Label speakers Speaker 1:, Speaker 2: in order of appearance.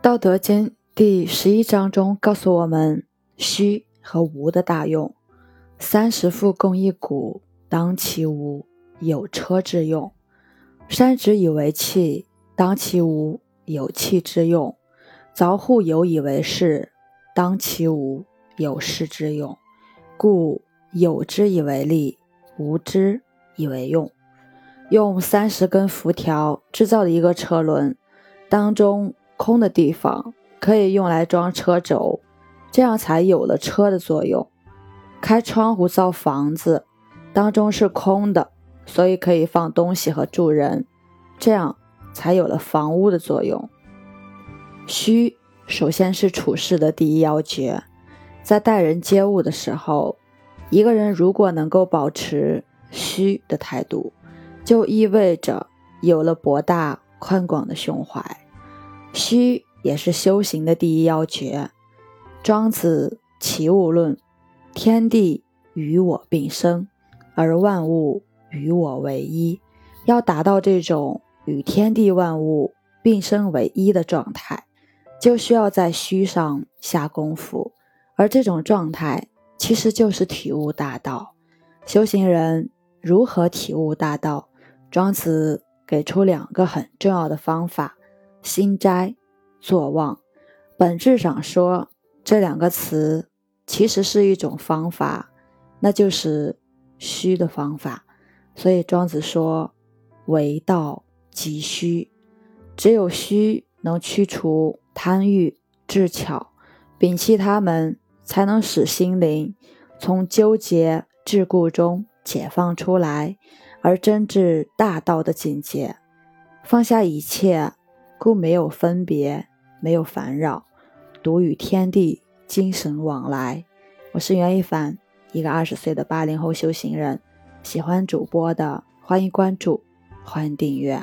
Speaker 1: 道德经》第十一章中告诉我们虚和无的大用。三十复共一毂，当其无，有车之用；山之以为器，当其无，有器之用；凿户有以为室，当其无，有室之用。故有之以为利，无之以为用。用三十根辐条制造的一个车轮，当中。空的地方可以用来装车轴，这样才有了车的作用。开窗户造房子，当中是空的，所以可以放东西和住人，这样才有了房屋的作用。虚，首先是处事的第一要诀，在待人接物的时候，一个人如果能够保持虚的态度，就意味着有了博大宽广的胸怀。虚也是修行的第一要诀。庄子《齐物论》：“天地与我并生，而万物与我为一。”要达到这种与天地万物并生为一的状态，就需要在虚上下功夫。而这种状态其实就是体悟大道。修行人如何体悟大道？庄子给出两个很重要的方法。心斋、坐忘，本质上说，这两个词其实是一种方法，那就是虚的方法。所以庄子说：“为道即虚，只有虚能驱除贪欲、智巧，摒弃他们，才能使心灵从纠结桎梏中解放出来，而真至大道的境界，放下一切。”故没有分别，没有烦扰，独与天地精神往来。我是袁一凡，一个二十岁的八零后修行人。喜欢主播的，欢迎关注，欢迎订阅。